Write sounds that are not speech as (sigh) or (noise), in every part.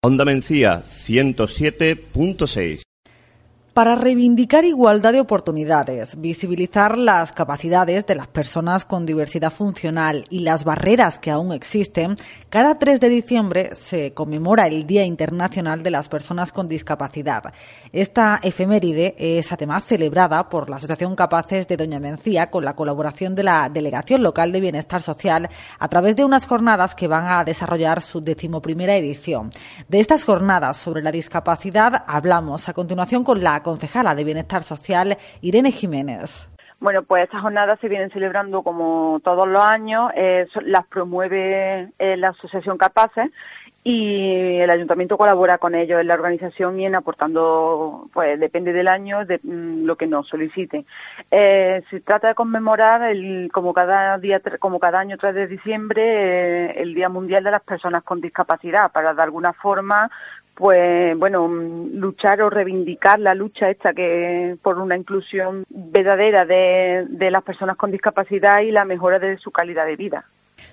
Onda Mencía 107.6 para reivindicar igualdad de oportunidades, visibilizar las capacidades de las personas con diversidad funcional y las barreras que aún existen, cada 3 de diciembre se conmemora el Día Internacional de las Personas con Discapacidad. Esta efeméride es además celebrada por la Asociación Capaces de Doña Mencía con la colaboración de la Delegación Local de Bienestar Social a través de unas jornadas que van a desarrollar su decimoprimera edición. De estas jornadas sobre la discapacidad hablamos a continuación con la concejala de Bienestar Social, Irene Jiménez. Bueno, pues estas jornadas se vienen celebrando como todos los años, eh, las promueve eh, la Asociación Capaces y el ayuntamiento colabora con ellos en la organización y en aportando, pues depende del año, de mm, lo que nos solicite. Eh, se trata de conmemorar el, como cada día, como cada año 3 de diciembre, el Día Mundial de las Personas con Discapacidad, para de alguna forma pues bueno, luchar o reivindicar la lucha esta que por una inclusión verdadera de, de las personas con discapacidad y la mejora de su calidad de vida.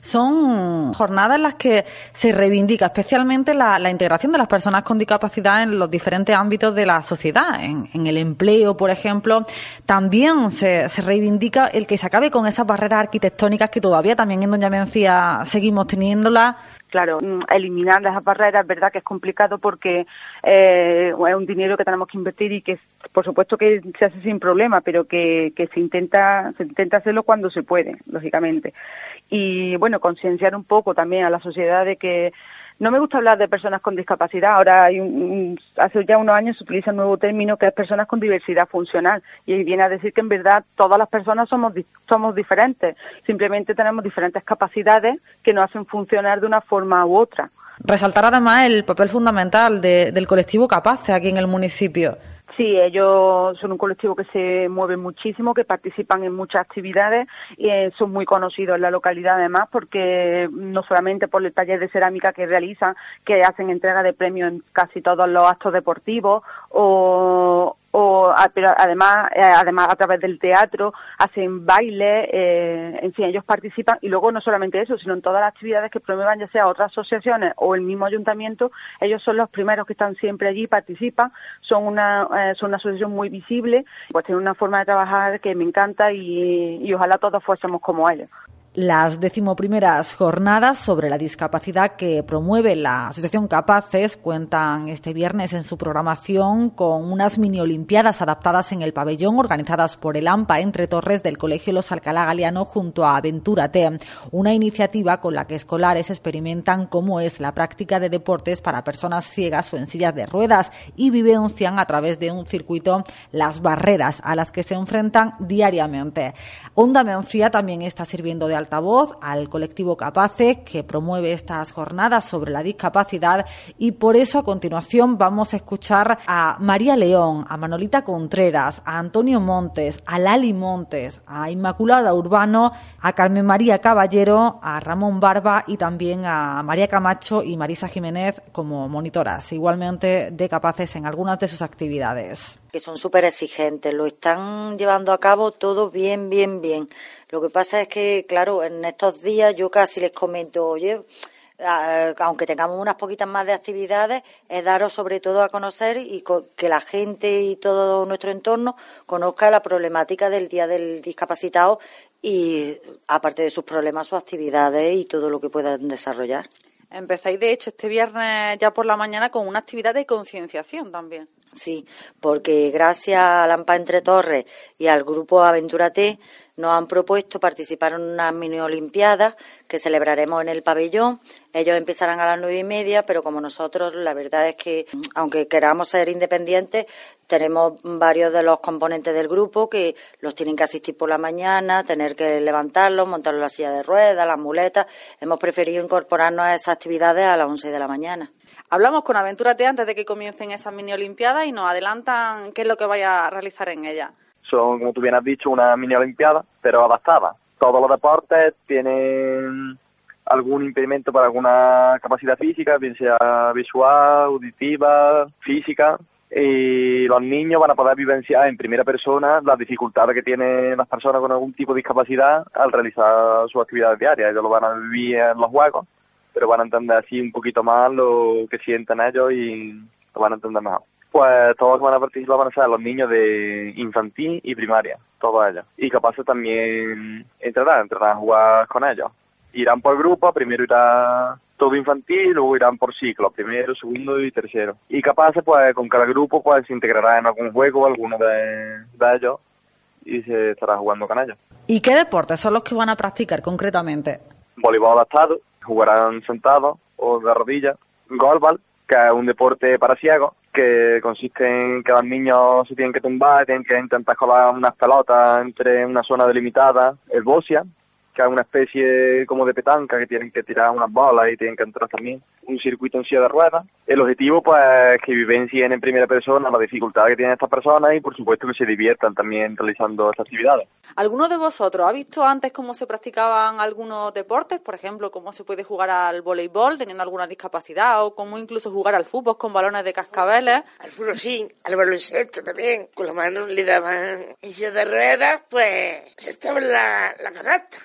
Son jornadas en las que se reivindica especialmente la, integración de las personas con discapacidad en los diferentes ámbitos de la sociedad, en, el empleo, por ejemplo. También se, se, reivindica el que se acabe con esas barreras arquitectónicas que todavía también en Doña Mencía seguimos teniéndolas claro, mm, eliminar las barreras es verdad que es complicado porque eh, es un dinero que tenemos que invertir y que por supuesto que se hace sin problema, pero que, que se intenta se intenta hacerlo cuando se puede, lógicamente. Y bueno, concienciar un poco también a la sociedad de que no me gusta hablar de personas con discapacidad. Ahora, hay un, hace ya unos años se utiliza un nuevo término que es personas con diversidad funcional y viene a decir que en verdad todas las personas somos somos diferentes. Simplemente tenemos diferentes capacidades que nos hacen funcionar de una forma u otra. Resaltar además el papel fundamental del colectivo Capace aquí en el municipio. Sí, ellos son un colectivo que se mueve muchísimo, que participan en muchas actividades y eh, son muy conocidos en la localidad además porque no solamente por el taller de cerámica que realizan, que hacen entrega de premios en casi todos los actos deportivos o, o pero además eh, además a través del teatro hacen baile eh, en fin ellos participan. Y luego no solamente eso sino en todas las actividades que promuevan ya sea otras asociaciones o el mismo ayuntamiento ellos son los primeros que están siempre allí participan. Son una eh, son una asociación muy visible pues tienen una forma de trabajar que me encanta y, y ojalá todos fuésemos como ellos las decimoprimeras jornadas sobre la discapacidad que promueve la Asociación Capaces cuentan este viernes en su programación con unas mini olimpiadas adaptadas en el pabellón organizadas por el AMPA entre Torres del Colegio Los Alcalá Galeano junto a Aventúrate, una iniciativa con la que escolares experimentan cómo es la práctica de deportes para personas ciegas o en sillas de ruedas y vivencian a través de un circuito las barreras a las que se enfrentan diariamente. Onda Mencía también está sirviendo de altavoz al colectivo Capaces que promueve estas jornadas sobre la discapacidad y por eso a continuación vamos a escuchar a María León, a Manolita Contreras, a Antonio Montes, a Lali Montes, a Inmaculada Urbano, a Carmen María Caballero, a Ramón Barba y también a María Camacho y Marisa Jiménez como monitoras, igualmente de Capaces en algunas de sus actividades que son súper exigentes, lo están llevando a cabo todo bien, bien, bien. Lo que pasa es que, claro, en estos días yo casi les comento, oye, aunque tengamos unas poquitas más de actividades, es daros sobre todo a conocer y que la gente y todo nuestro entorno conozca la problemática del Día del Discapacitado y, aparte de sus problemas, sus actividades y todo lo que puedan desarrollar. Empezáis, de hecho, este viernes ya por la mañana con una actividad de concienciación también. Sí, porque gracias a Lampa Entre Torres y al grupo Aventúrate nos han propuesto participar en una mini olimpiada que celebraremos en el pabellón. Ellos empezarán a las nueve y media, pero como nosotros, la verdad es que, aunque queramos ser independientes, tenemos varios de los componentes del grupo que los tienen que asistir por la mañana, tener que levantarlos, montarlos en la silla de ruedas, las muletas. Hemos preferido incorporarnos a esas actividades a las once de la mañana. Hablamos con Aventúrate antes de que comiencen esas mini olimpiadas y nos adelantan qué es lo que vaya a realizar en ellas. Son, como tú bien has dicho, una mini olimpiada, pero adaptada. Todos los deportes tienen algún impedimento para alguna capacidad física, bien sea visual, auditiva, física, y los niños van a poder vivenciar en primera persona las dificultades que tienen las personas con algún tipo de discapacidad al realizar sus actividades diarias. Ellos lo van a vivir en los juegos, pero van a entender así un poquito más lo que sienten ellos y lo van a entender mejor. Pues todos los van a participar van a ser los niños de infantil y primaria, todos ellos. Y capaces también entrenar, entrenar a jugar con ellos. Irán por grupo, primero irá todo infantil, luego irán por ciclo, primero, segundo y tercero. Y capaces, pues con cada grupo, pues se integrará en algún juego, alguno de ellos, y se estará jugando con ellos. ¿Y qué deportes son los que van a practicar concretamente? Voleibol adaptado, jugarán sentados o de rodillas. Golbal, que es un deporte para ciegos, que consiste en que los niños se tienen que tumbar, tienen que intentar colar unas pelotas entre una zona delimitada. El bosia, que es una especie como de petanca que tienen que tirar unas bolas y tienen que entrar también un circuito en silla de ruedas. El objetivo pues es que vivencien en primera persona la dificultad que tienen estas personas y por supuesto que se diviertan también realizando estas actividades. ¿Alguno de vosotros ha visto antes cómo se practicaban algunos deportes? Por ejemplo, cómo se puede jugar al voleibol teniendo alguna discapacidad o cómo incluso jugar al fútbol con balones de cascabeles. Al fútbol sí, al baloncesto también. Con las manos le daban en silla de ruedas, pues se estaba en la, la canasta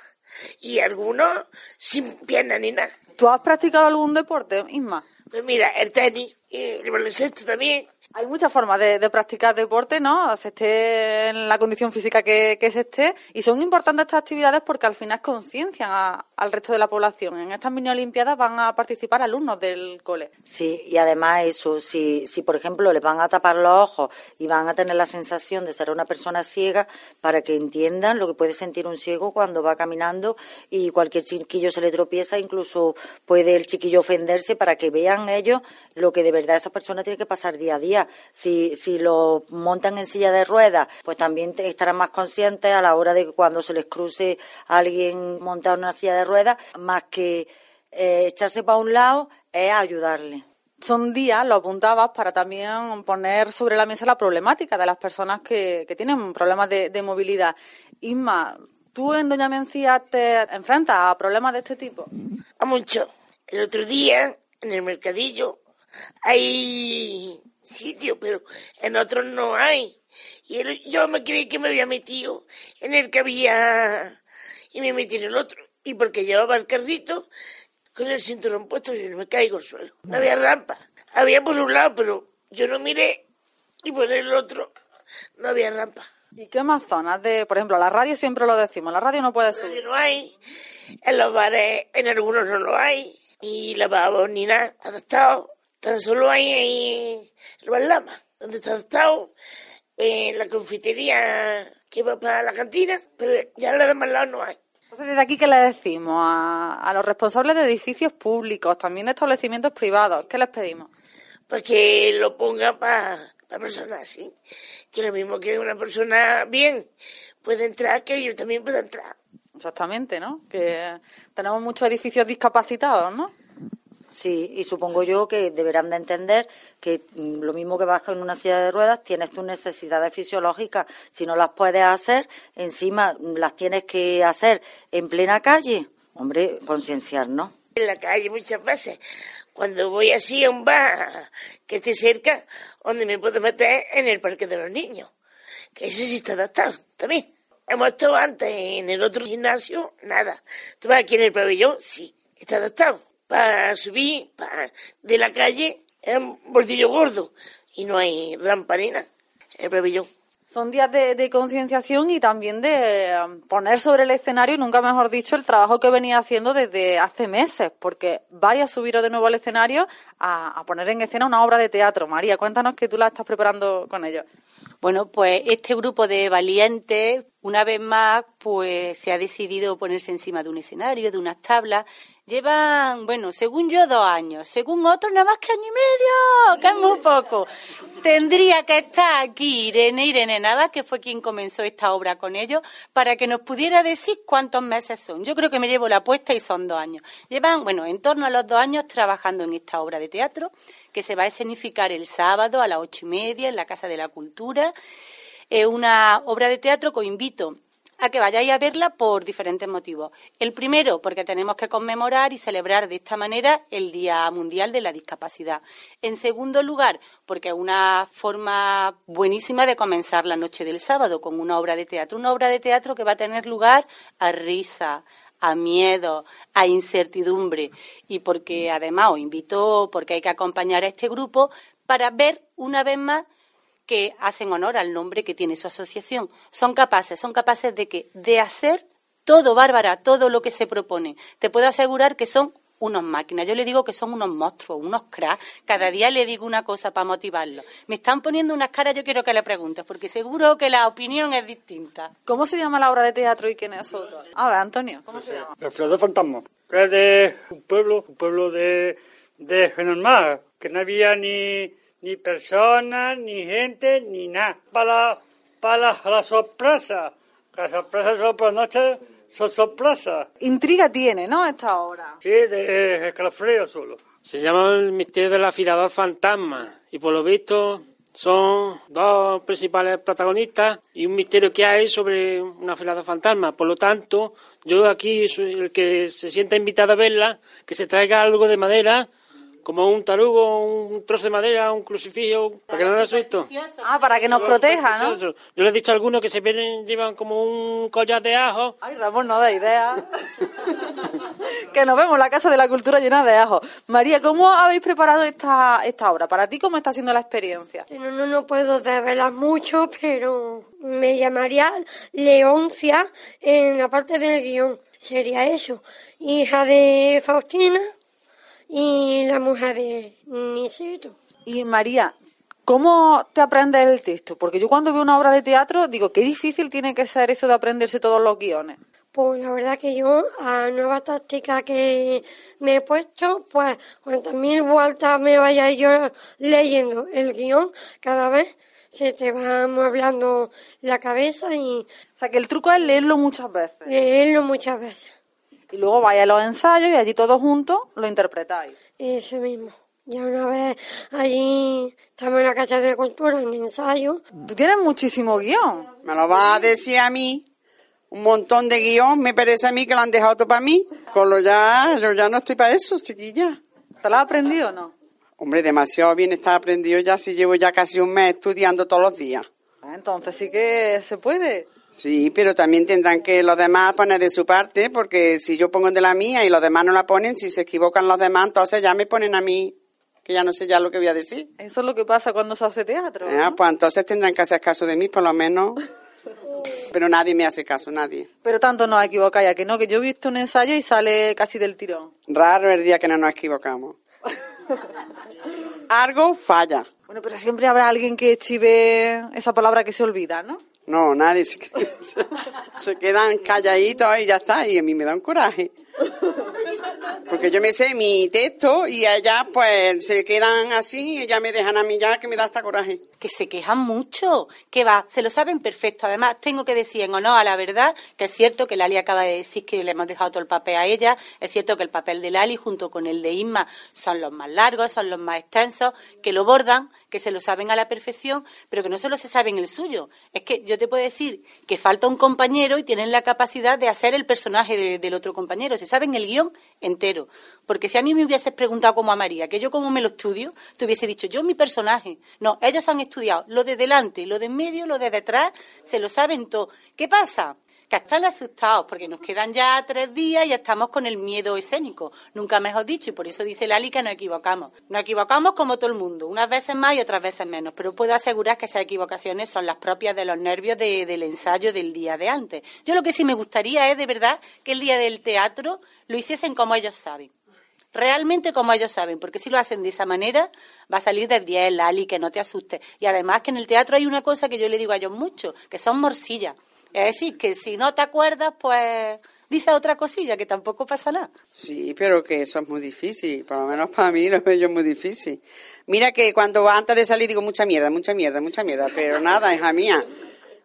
y algunos sin piernas ni nada. ¿Tú has practicado algún deporte, Isma? Pues mira, el tenis, y el baloncesto también. Hay muchas formas de, practicar deporte, ¿no? Se esté en la condición física que, que, se esté. Y son importantes estas actividades porque al final conciencian al resto de la población. En estas mini olimpiadas van a participar alumnos del cole. Sí, y además eso, si, si por ejemplo les van a tapar los ojos y van a tener la sensación de ser una persona ciega, para que entiendan lo que puede sentir un ciego cuando va caminando y cualquier chiquillo se le tropieza, incluso puede el chiquillo ofenderse para que vean ellos lo que de verdad esa persona tiene que pasar día a día si, si lo montan en silla de ruedas, pues también estarán más conscientes a la hora de que cuando se les cruce a alguien montado en una silla de ruedas, más que eh, echarse para un lado, es ayudarle. Son días, lo apuntabas, para también poner sobre la mesa la problemática de las personas que, que tienen problemas de, de movilidad. Isma, ¿tú en Doña Mencía te enfrentas a problemas de este tipo? A mucho. El otro día, en el mercadillo, hay sitio, pero en otros no hay. Y yo me creí que me había metido en el que había y me metí en el otro. Y porque llevaba el carrito con el cinturón puesto, yo no me caigo al suelo. No había rampa. Había por un lado, pero yo no miré y por el otro no había rampa. ¿Y qué más zonas de, por ejemplo, la radio siempre lo decimos, la radio no puede subir? Radio no hay, en los bares, en algunos no lo hay, y lavabos ni nada, adaptado. Tan solo hay ahí el Balama, donde está adaptado, en la confitería que va para la cantina, pero ya en los demás lados no hay. Entonces, desde aquí, ¿qué le decimos a, a los responsables de edificios públicos, también de establecimientos privados? ¿Qué les pedimos? Pues que lo pongan para personas así. Que lo mismo que una persona bien puede entrar, que yo también pueda entrar. Exactamente, ¿no? Que tenemos muchos edificios discapacitados, ¿no? Sí, y supongo yo que deberán de entender que lo mismo que vas en una silla de ruedas, tienes tus necesidades fisiológicas. Si no las puedes hacer, encima las tienes que hacer en plena calle. Hombre, concienciar, ¿no? En la calle muchas veces, cuando voy así a un bar que esté cerca, donde me puedo meter en el parque de los niños, que ese sí está adaptado también. Hemos estado antes en el otro gimnasio, nada. Tú vas aquí en el pabellón, sí, está adaptado para subir para, de la calle es un bordillo gordo y no hay rampa ni nada en el pabellón. Son días de, de concienciación y también de um, poner sobre el escenario, nunca mejor dicho, el trabajo que venía haciendo desde hace meses, porque vaya a subiros de nuevo al escenario a, a poner en escena una obra de teatro. María, cuéntanos que tú la estás preparando con ellos. Bueno, pues este grupo de valientes, una vez más, pues se ha decidido ponerse encima de un escenario, de unas tablas. Llevan, bueno, según yo, dos años, según otros, nada más que año y medio, que es muy poco. Tendría que estar aquí Irene, Irene Nada, que fue quien comenzó esta obra con ellos, para que nos pudiera decir cuántos meses son. Yo creo que me llevo la apuesta y son dos años. Llevan, bueno, en torno a los dos años trabajando en esta obra de teatro que se va a escenificar el sábado a las ocho y media en la Casa de la Cultura. Es una obra de teatro que os invito a que vayáis a verla por diferentes motivos. El primero, porque tenemos que conmemorar y celebrar de esta manera el Día Mundial de la Discapacidad. En segundo lugar, porque es una forma buenísima de comenzar la noche del sábado con una obra de teatro. Una obra de teatro que va a tener lugar a risa, a miedo, a incertidumbre y porque además os invito, porque hay que acompañar a este grupo para ver una vez más que hacen honor al nombre que tiene su asociación. Son capaces, son capaces de que de hacer todo, Bárbara, todo lo que se propone. Te puedo asegurar que son unos máquinas. Yo le digo que son unos monstruos, unos cracks. Cada día le digo una cosa para motivarlo. Me están poniendo unas caras, yo quiero que le preguntes, porque seguro que la opinión es distinta. ¿Cómo se llama la obra de teatro y quién es su autor? A ver, Antonio, ¿cómo se llama? El Flor de Fantasma, que es de un pueblo, un pueblo de, de Genormá, que no había ni, ni personas, ni gente, ni nada. Para, para la sorpresa, la sorpresa solo por la noche son sorpresas. Intriga tiene, ¿no? Esta obra. Sí, de escalofrío solo. Se llama El misterio del afilador fantasma y por lo visto son dos principales protagonistas y un misterio que hay sobre un afilador fantasma. Por lo tanto, yo aquí soy el que se sienta invitado a verla, que se traiga algo de madera como un tarugo, un trozo de madera, un crucifijo, para que no lo asusto. Ah, para que nos proteja, ¿no? Yo le he dicho a algunos que se vienen, llevan como un collar de ajo. Ay, Ramón, no da idea. (laughs) que nos vemos la Casa de la Cultura llena de ajo. María, ¿cómo habéis preparado esta, esta obra? Para ti, ¿cómo está siendo la experiencia? No, no, no puedo desvelar mucho, pero me llamaría Leoncia en la parte del guion. Sería eso. Hija de Faustina y la mujer de Niceto. Y María, ¿cómo te aprendes el texto? Porque yo cuando veo una obra de teatro digo, qué difícil tiene que ser eso de aprenderse todos los guiones. Pues la verdad que yo, a nuevas tácticas que me he puesto, pues cuantas mil vueltas me vaya yo leyendo el guion, cada vez se te va amueblando la cabeza y... O sea, que el truco es leerlo muchas veces. Leerlo muchas veces. Y luego vaya a los ensayos y allí todos juntos lo interpretáis. Eso mismo. Ya una vez allí estamos en la Casa de Cultura en ensayo. Tú tienes muchísimo guion. Me lo va a decir a mí. Un montón de guion, me parece a mí que lo han dejado todo para mí. Con lo ya, yo ya no estoy para eso, chiquilla. ¿Te lo has aprendido o no? Hombre, demasiado bien está aprendido ya si llevo ya casi un mes estudiando todos los días. Ah, Entonces sí que se puede. Sí, pero también tendrán que los demás poner de su parte, porque si yo pongo de la mía y los demás no la ponen, si se equivocan los demás, entonces ya me ponen a mí, que ya no sé ya lo que voy a decir. Eso es lo que pasa cuando se hace teatro. Ah, pues entonces tendrán que hacer caso de mí, por lo menos. Pero nadie me hace caso, nadie. Pero tanto nos equivocáis, ¿a que no? Que yo he visto un ensayo y sale casi del tirón. Raro el día que no nos equivocamos. (laughs) Algo falla. Bueno, pero siempre habrá alguien que chive esa palabra que se olvida, ¿no? No, nadie se, (laughs) se, quedan calladitos y ya está, y a mí me da un coraje. Porque yo me sé mi texto y allá pues se quedan así y ya me dejan a mí ya que me da hasta coraje. Que se quejan mucho, que va, se lo saben perfecto. Además, tengo que decir en honor a la verdad que es cierto que Lali acaba de decir que le hemos dejado todo el papel a ella. Es cierto que el papel de Lali junto con el de Isma son los más largos, son los más extensos, que lo bordan, que se lo saben a la perfección, pero que no solo se saben el suyo. Es que yo te puedo decir que falta un compañero y tienen la capacidad de hacer el personaje de, del otro compañero. Se saben el guion entero. Porque si a mí me hubieses preguntado como a María, que yo como me lo estudio, te hubiese dicho yo mi personaje. No, ellos han estudiado lo de delante, lo de en medio, lo de detrás, se lo saben todo. ¿Qué pasa? Que están asustados porque nos quedan ya tres días y estamos con el miedo escénico, nunca mejor dicho, y por eso dice Lali que nos equivocamos. Nos equivocamos como todo el mundo, unas veces más y otras veces menos, pero puedo asegurar que esas equivocaciones son las propias de los nervios de, del ensayo del día de antes. Yo lo que sí me gustaría es de verdad que el día del teatro lo hiciesen como ellos saben realmente como ellos saben, porque si lo hacen de esa manera, va a salir de 10, Lali, que no te asuste. Y además que en el teatro hay una cosa que yo le digo a ellos mucho, que son morcillas. Es decir, que si no te acuerdas, pues dice otra cosilla, que tampoco pasa nada. Sí, pero que eso es muy difícil, por lo menos para mí (laughs) lo veo muy difícil. Mira que cuando antes de salir digo mucha mierda, mucha mierda, mucha mierda, pero nada, hija mía,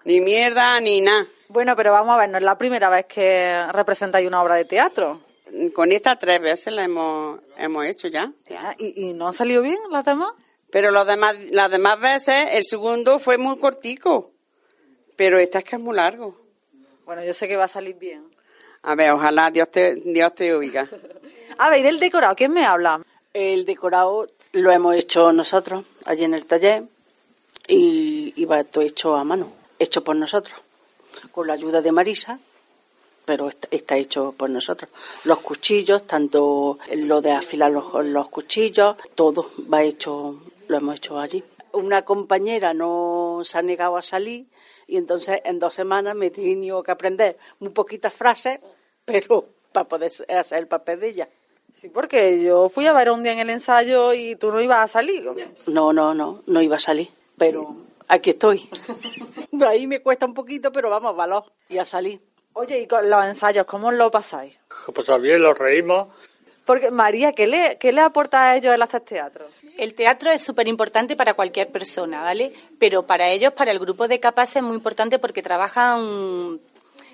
ni mierda ni nada. Bueno, pero vamos a ver, no es la primera vez que representáis una obra de teatro. con esta tres veces la hemos, hemos hecho ya. ¿Y, ¿Y no han salido bien las demás? Pero los demás, las demás veces, el segundo fue muy cortico. Pero esta es que es muy largo. Bueno, yo sé que va a salir bien. A ver, ojalá Dios te, Dios te oiga. (laughs) a ver, ¿y del decorado? ¿Quién me habla? El decorado lo hemos hecho nosotros, allí en el taller, y, y va todo hecho a mano, hecho por nosotros, con la ayuda de Marisa, pero está, hecho por nosotros. Los cuchillos, tanto lo de afilar los, los cuchillos, todo va hecho, lo hemos hecho allí. Una compañera no se ha negado a salir y entonces en dos semanas me he tenido que aprender muy poquitas frases, pero para poder hacer el papel de ella. Sí, porque yo fui a ver un día en el ensayo y tú no ibas a salir. No, no, no, no iba a salir, pero aquí estoy. (laughs) Ahí me cuesta un poquito, pero vamos, valor, y a salir. Oye, ¿y con los ensayos cómo lo pasáis? Pues bien, los reímos. Porque, María, ¿qué le, qué le aporta a ellos el hacer teatro? El teatro es súper importante para cualquier persona, ¿vale? Pero para ellos, para el grupo de capaces, es muy importante porque trabajan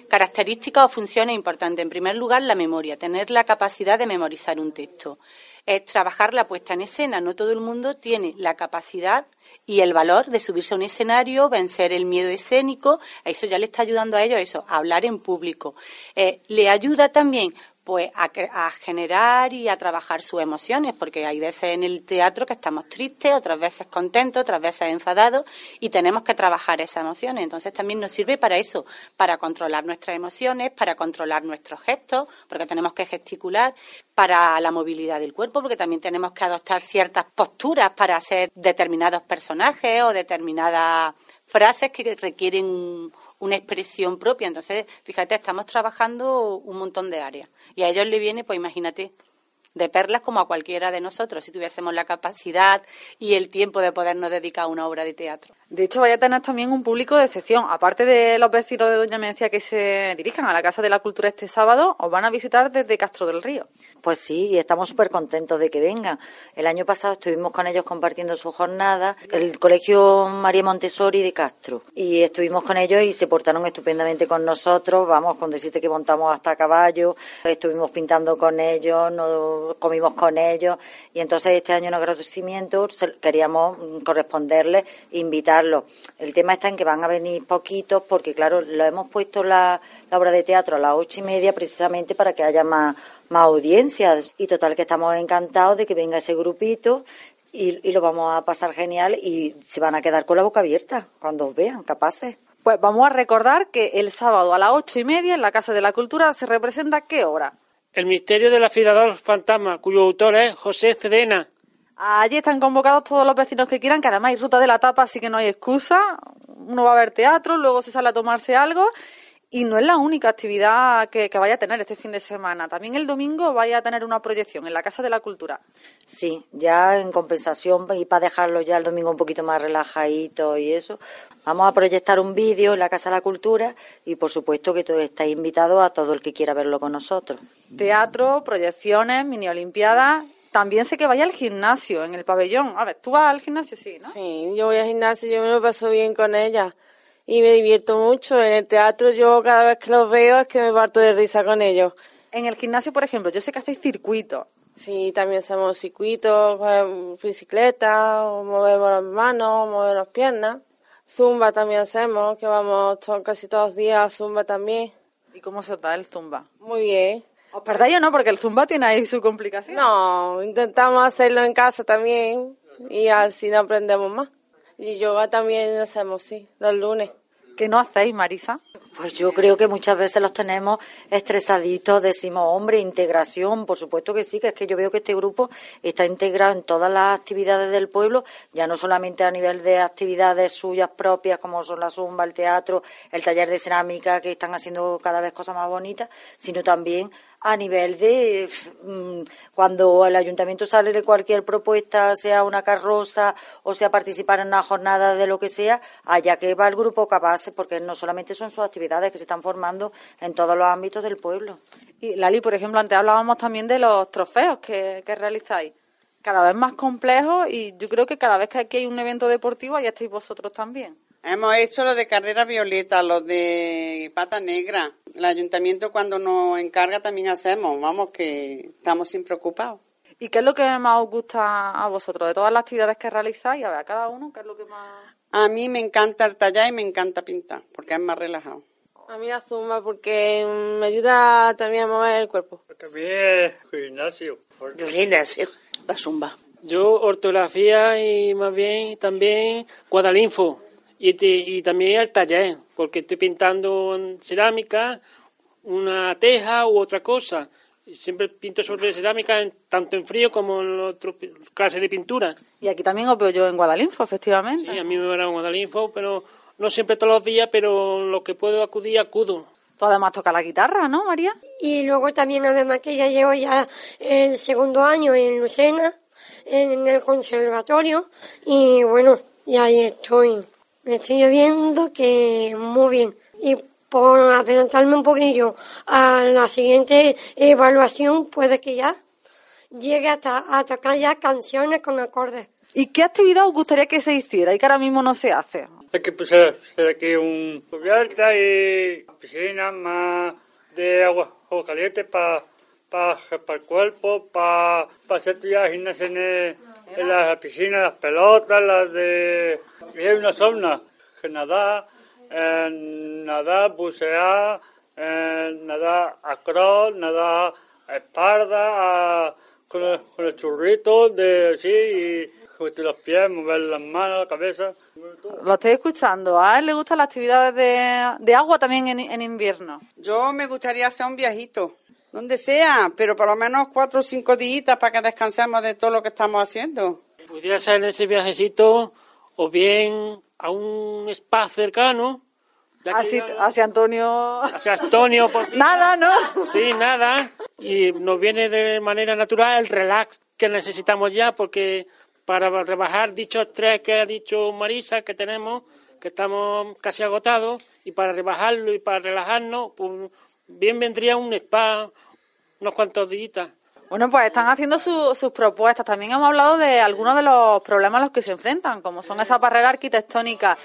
características o funciones importantes. En primer lugar, la memoria, tener la capacidad de memorizar un texto. Es trabajar la puesta en escena. No todo el mundo tiene la capacidad y el valor de subirse a un escenario, vencer el miedo escénico. Eso ya le está ayudando a ellos eso, a hablar en público. Eh, le ayuda también pues a, generar y a trabajar sus emociones, porque hay veces en el teatro que estamos tristes, otras veces contentos, otras veces enfadados y tenemos que trabajar esas emociones. Entonces también nos sirve para eso, para controlar nuestras emociones, para controlar nuestros gestos, porque tenemos que gesticular, para la movilidad del cuerpo, porque también tenemos que adoptar ciertas posturas para hacer determinados personajes o determinadas frases que requieren una expresión propia. Entonces, fíjate, estamos trabajando un montón de áreas. Y a ellos le viene, pues imagínate, de perlas como a cualquiera de nosotros, si tuviésemos la capacidad y el tiempo de podernos dedicar a una obra de teatro. De hecho, vaya a tener también un público de excepción. Aparte de los vecinos de Doña Mencía que se dirijan a la Casa de la Cultura este sábado, os van a visitar desde Castro del Río. Pues sí, y estamos súper contentos de que vengan. El año pasado estuvimos con ellos compartiendo su jornada, el Colegio María Montessori de Castro, y estuvimos con ellos y se portaron estupendamente con nosotros. Vamos, con decirte que montamos hasta caballo, estuvimos pintando con ellos, comimos con ellos, y entonces este año en agradecimiento queríamos corresponderles, invitar el tema está en que van a venir poquitos porque, claro, lo hemos puesto la, obra de teatro a las ocho y media precisamente para que haya más, más audiencias. Y total que estamos encantados de que venga ese grupito y, lo vamos a pasar genial y se van a quedar con la boca abierta cuando vean, capaces. Pues vamos a recordar que el sábado a las ocho y media en la Casa de la Cultura se representa qué hora. El misterio del afilador fantasma, cuyo autor es José Cedena. Allí están convocados todos los vecinos que quieran, que además hay ruta de la tapa, así que no hay excusa. Uno va a ver teatro, luego se sale a tomarse algo. Y no es la única actividad que, vaya a tener este fin de semana. También el domingo vaya a tener una proyección en la Casa de la Cultura. Sí, ya en compensación y para dejarlo ya el domingo un poquito más relajadito y eso, vamos a proyectar un vídeo en la Casa de la Cultura y por supuesto que todos estáis invitados a todo el que quiera verlo con nosotros. Teatro, proyecciones, mini olimpiadas también sé que vaya al gimnasio, en el pabellón. A ver, ¿tú vas al gimnasio? Sí, ¿no? Sí, yo voy al gimnasio, yo me lo paso bien con ella. Y me divierto mucho. En el teatro yo cada vez que los veo es que me parto de risa con ellos. En el gimnasio, por ejemplo, yo sé que hacéis circuitos. Sí, también hacemos circuitos, bicicleta, movemos las manos, movemos las piernas. Zumba también hacemos, que vamos casi todos los días a zumba también. ¿Y cómo se da el zumba? Muy bien. ¿Os perdáis o no? Porque el zumba tiene ahí su complicación. No, intentamos hacerlo en casa también y así no aprendemos más. Y yoga también hacemos, sí, los lunes. ¿Qué no hacéis, Marisa? Pues yo creo que muchas veces los tenemos estresaditos, decimos, hombre, integración, por supuesto que sí, que es que yo veo que este grupo está integrado en todas las actividades del pueblo, ya no solamente a nivel de actividades suyas propias, como son la zumba, el teatro, el taller de cerámica, que están haciendo cada vez cosas más bonitas, sino también a nivel de mm, cuando el ayuntamiento sale de cualquier propuesta, sea una carroza o sea participar en una jornada de lo que sea, allá que va el grupo capaz, porque no solamente son sus actividades que se están formando en todos los ámbitos del pueblo. Y Lali, por ejemplo, antes hablábamos también de los trofeos que, que realizáis cada vez más complejos y yo creo que cada vez que aquí hay un evento deportivo, ahí estáis vosotros también. Hemos hecho lo de carrera violeta, lo de pata negra. El ayuntamiento cuando nos encarga también hacemos. Vamos, que estamos siempre ocupados. ¿Y qué es lo que más os gusta a vosotros de todas las actividades que realizáis? A ver, a cada uno, ¿qué es lo que más...? A mí me encanta el tallar y me encanta pintar, porque es más relajado. A mí la zumba porque me ayuda también a mover el cuerpo. También gimnasio. Yo gimnasio. La zumba. Yo ortografía y más bien también guadalinfo y, te- y también el taller, porque estoy pintando en cerámica una teja u otra cosa. Siempre pinto sobre cerámica en- tanto en frío como en otras clases de pintura. Y aquí también os veo yo en Guadalinfo, efectivamente. Sí, a mí me van a guadalinfo, pero no siempre todos los días, pero lo que puedo acudir, acudo. Tú además tocas la guitarra, ¿no, María? Y luego también, además que ya llevo ya el segundo año en Lucena, en el conservatorio, y bueno, y ahí estoy. Me estoy viendo que muy bien. Y por adelantarme un poquillo a la siguiente evaluación, puede que ya llegue hasta a tocar ya canciones con acordes. ¿Y qué actividad os gustaría que se hiciera y que ahora mismo no se hace? Hay que hacer aquí un cubierta y piscina más de agua, agua caliente para para el cuerpo, para hacer actividades gimnasia en, el- en las piscinas, las pelotas, las de... Y hay una zona que nadar, eh, nadar, bucear, eh, nadar across, nadar a espalda, a- con, el, con el churrito de así y meter los pies, mover las manos, la cabeza. Lo estoy escuchando. A él le gustan las actividades de, de agua también en, en invierno. Yo me gustaría hacer un viajito, donde sea, pero por lo menos cuatro o cinco días para que descansemos de todo lo que estamos haciendo. Pudiera ser en ese viajecito o bien a un spa cercano. ya- hacia Antonio. hacia Antonio. Por... Nada, ¿no? Sí, nada. Y nos viene de manera natural el relax que necesitamos ya, porque para rebajar dichos tres que ha dicho Marisa que tenemos, que estamos casi agotados, y para rebajarlo y para relajarnos, pues bien vendría un spa, unos cuantos días. Bueno, pues están haciendo su- sus propuestas. También hemos hablado de algunos de los problemas a los que se enfrentan, como son esas barreras arquitectónicas.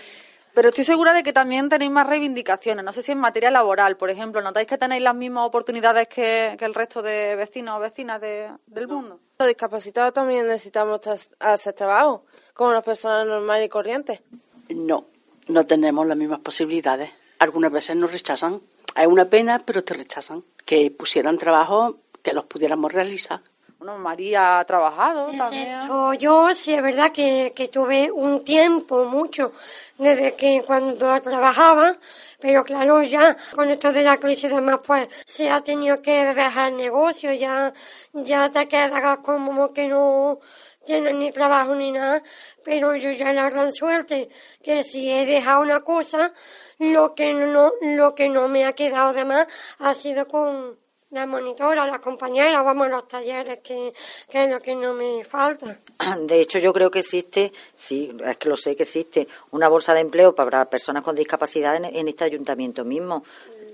Pero estoy segura de que también tenéis más reivindicaciones. No sé si en materia laboral, por ejemplo, ¿notáis que tenéis las mismas oportunidades que, que el resto de vecinos o vecinas de- del mundo? Los discapacitados también necesitamos hacer trabajo, como las personas normales y corrientes. No, no tenemos las mismas posibilidades. Algunas veces nos rechazan. Es una pena, pero te rechazan. Que pusieran trabajo que los pudiéramos realizar. Bueno, María ha trabajado también. Excepto yo, sí es verdad que, que tuve un tiempo, mucho, desde que cuando trabajaba, pero claro, ya con esto de la crisis y demás, pues se ha tenido que dejar el negocio, ya, ya te quedas como que no tienes ni trabajo ni nada, pero yo ya la gran suerte que si he dejado una cosa, lo que no, lo que no me ha quedado de más ha sido con la monitora, la compañera, vamos, los talleres, que, que es lo que no me falta. De hecho, yo creo que existe, sí, es que lo sé que existe, una bolsa de empleo para personas con discapacidad en este ayuntamiento mismo.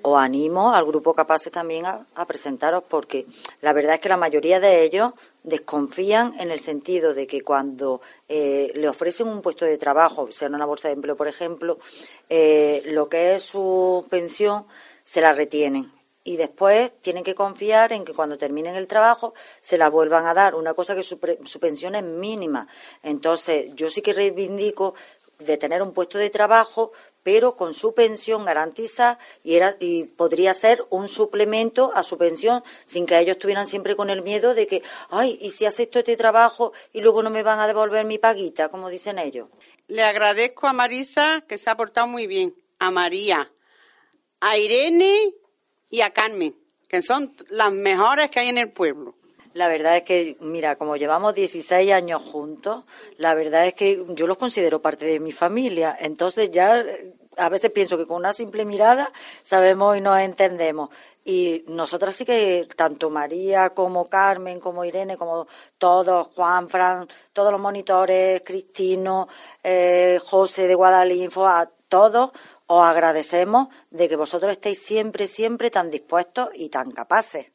Os animo al grupo Capaces también a, a presentaros porque la verdad es que la mayoría de ellos desconfían en el sentido de que cuando eh, le ofrecen un puesto de trabajo, sea una bolsa de empleo, por ejemplo, eh, lo que es su pensión se la retienen y después tienen que confiar en que cuando terminen el trabajo se la vuelvan a dar, una cosa que su, pre- su pensión es mínima. Entonces, yo sí que reivindico de tener un puesto de trabajo, pero con su pensión garantizada y, era, y podría ser un suplemento a su pensión sin que ellos estuvieran siempre con el miedo de que, ay, ¿y si acepto este trabajo y luego no me van a devolver mi paguita, como dicen ellos? Le agradezco a Marisa que se ha portado muy bien, a María, a Irene y a Carmen, que son las mejores que hay en el pueblo. La verdad es que, mira, como llevamos 16 años juntos, la verdad es que yo los considero parte de mi familia. Entonces ya eh, a veces pienso que con una simple mirada sabemos y nos entendemos. Y nosotras sí que, tanto María como Carmen, como Irene, como todos, Juan, Fran, todos los monitores, Cristino, eh, José de Guadalinfo, a todos os agradecemos de que vosotros estéis siempre, siempre tan dispuestos y tan capaces.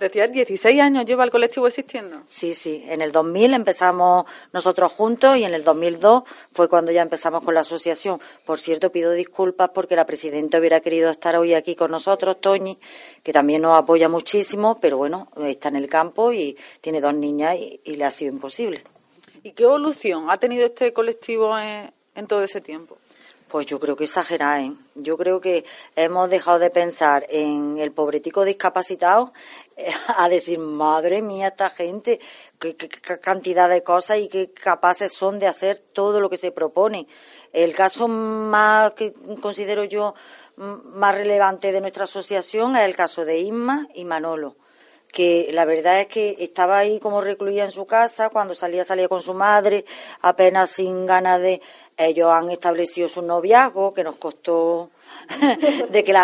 Decía, 16 años lleva el colectivo existiendo. Sí, sí. En el 2000 empezamos nosotros juntos y en el 2002 fue cuando ya empezamos con la asociación. Por cierto, pido disculpas porque la presidenta hubiera querido estar hoy aquí con nosotros, Toñi, que también nos apoya muchísimo, pero bueno, está en el campo y tiene dos niñas y, le ha sido imposible. ¿Y qué evolución ha tenido este colectivo en, en todo ese tiempo? Pues yo creo que exagerar, ¿eh? Yo creo que hemos dejado de pensar en el pobretico discapacitado (laughs) a decir, madre mía, esta gente, qué, cantidad de cosas y qué capaces son de hacer todo lo que se propone. El caso más que considero yo más relevante de nuestra asociación es el caso de Isma y Manolo que la verdad es que estaba ahí como recluida en su casa, cuando salía salía con su madre, apenas sin ganas de... Ellos han establecido su noviazgo, que nos costó (laughs) de que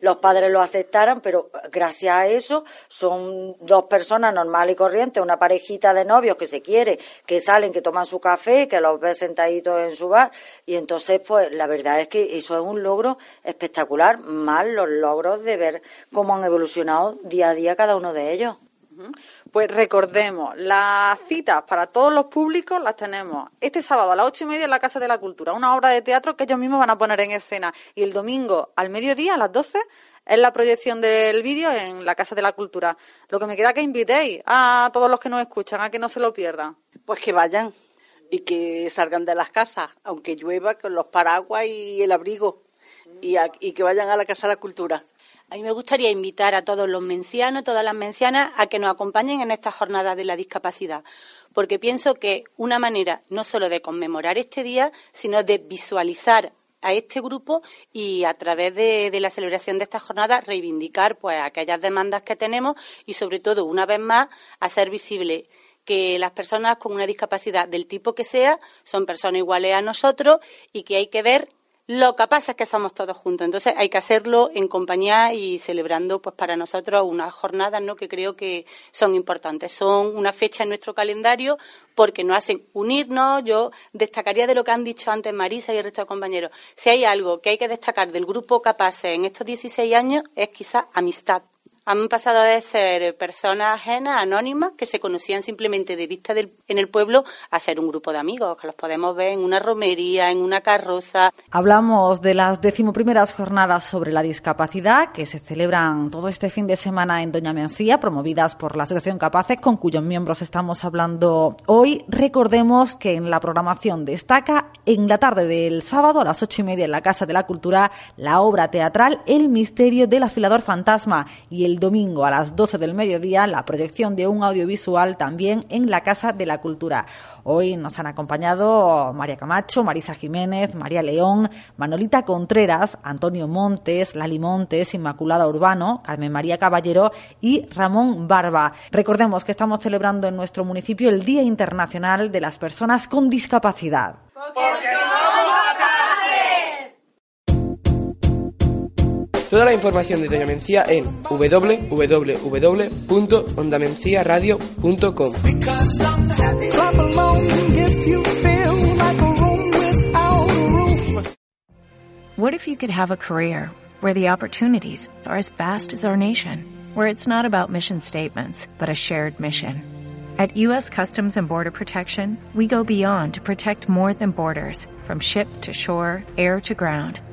los padres lo aceptaran, pero gracias a eso son dos personas normales y corrientes, una parejita de novios que se quiere, que salen, que toman su café, que los ve sentaditos en su bar, y entonces, pues la verdad es que eso es un logro espectacular, más los logros de ver cómo han evolucionado día a día cada uno de ellos. Pues recordemos, las citas para todos los públicos las tenemos este sábado a las ocho y media en la Casa de la Cultura, una obra de teatro que ellos mismos van a poner en escena. Y el domingo al mediodía, a las doce, es la proyección del vídeo en la Casa de la Cultura. Lo que me queda que invitéis a todos los que nos escuchan a que no se lo pierdan. Pues que vayan y que salgan de las casas, aunque llueva, con los paraguas y el abrigo, y, y que vayan a la Casa de la Cultura. A mí me gustaría invitar a todos los mencianos, todas las mencianas, a que nos acompañen en esta jornada de la discapacidad, porque pienso que una manera no solo de conmemorar este día, sino de visualizar a este grupo y a través de, la celebración de esta jornada reivindicar pues aquellas demandas que tenemos y sobre todo una vez más hacer visible que las personas con una discapacidad del tipo que sea son personas iguales a nosotros y que hay que ver lo que pasa es que somos todos juntos, entonces hay que hacerlo en compañía y celebrando pues para nosotros unas jornadas ¿no? que creo que son importantes. Son una fecha en nuestro calendario porque nos hacen unirnos. Yo destacaría de lo que han dicho antes Marisa y el resto de compañeros. Si hay algo que hay que destacar del grupo Capaces en estos 16 años es quizás amistad han pasado de ser personas ajenas, anónimas, que se conocían simplemente de vista en el pueblo, a ser un grupo de amigos, que los podemos ver en una romería, en una carroza. Hablamos de las decimoprimeras jornadas sobre la discapacidad que se celebran todo este fin de semana en Doña Mencía, promovidas por la Asociación Capaces, con cuyos miembros estamos hablando hoy. Recordemos que en la programación destaca en la tarde del sábado a las ocho y media en la Casa de la Cultura la obra teatral El misterio del afilador fantasma y el el domingo a las 12 del mediodía la proyección de un audiovisual también en la Casa de la Cultura. Hoy nos han acompañado María Camacho, Marisa Jiménez, María León, Manolita Contreras, Antonio Montes, Lali Montes, Inmaculada Urbano, Carmen María Caballero y Ramón Barba. Recordemos que estamos celebrando en nuestro municipio el Día Internacional de las Personas con Discapacidad. Toda la información de Doña Mencía en www.ondamenciaradio.com. What if you could have a career where the opportunities are as vast as our nation, where it's not about mission statements, but a shared mission? At U.S. Customs and Border Protection, we go beyond to protect more than borders, from ship to shore, air to ground